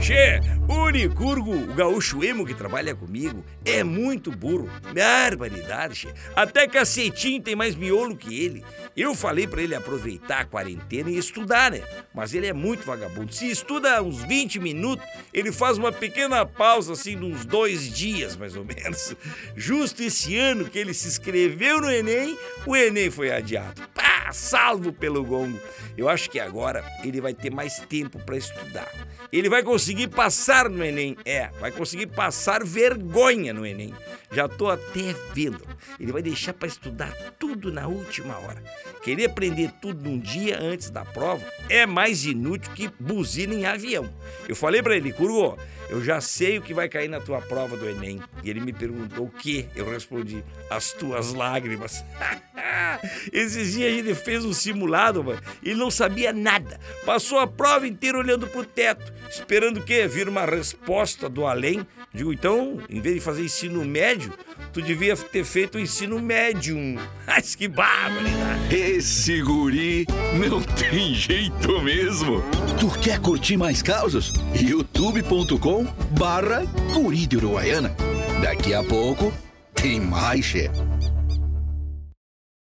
Che, o Unicurgo, o gaúcho emo que trabalha comigo, é muito burro. Barbaridade, che. Até cacetinho tem mais miolo que ele. Eu falei pra ele aproveitar a quarentena e estudar, né? Mas ele é muito vagabundo. Se estuda uns 20 minutos, ele faz uma pequena pausa, assim, de uns dois dias, mais ou menos. Justo esse ano que ele se inscreveu no Enem, o Enem foi adiado. Salvo pelo gongo. Eu acho que agora ele vai ter mais tempo pra estudar. Ele vai conseguir passar no Enem. É, vai conseguir passar vergonha no Enem. Já tô até vendo. Ele vai deixar pra estudar tudo na última hora. Querer aprender tudo num dia antes da prova é mais inútil que buzina em avião. Eu falei pra ele, Curgo, eu já sei o que vai cair na tua prova do Enem. E ele me perguntou o que? Eu respondi, as tuas lágrimas. Esses dias gente fez um simulado, mano. Ele não sabia nada. Passou a prova inteira olhando pro teto, esperando o quê? Vir uma resposta do além. Digo, então, em vez de fazer ensino médio, tu devia ter feito o ensino médium. Mas que barbaridade! Esse guri não tem jeito mesmo. Tu quer curtir mais causas? youtube.com barra guri de Uruguaiana. Daqui a pouco tem mais, chefe.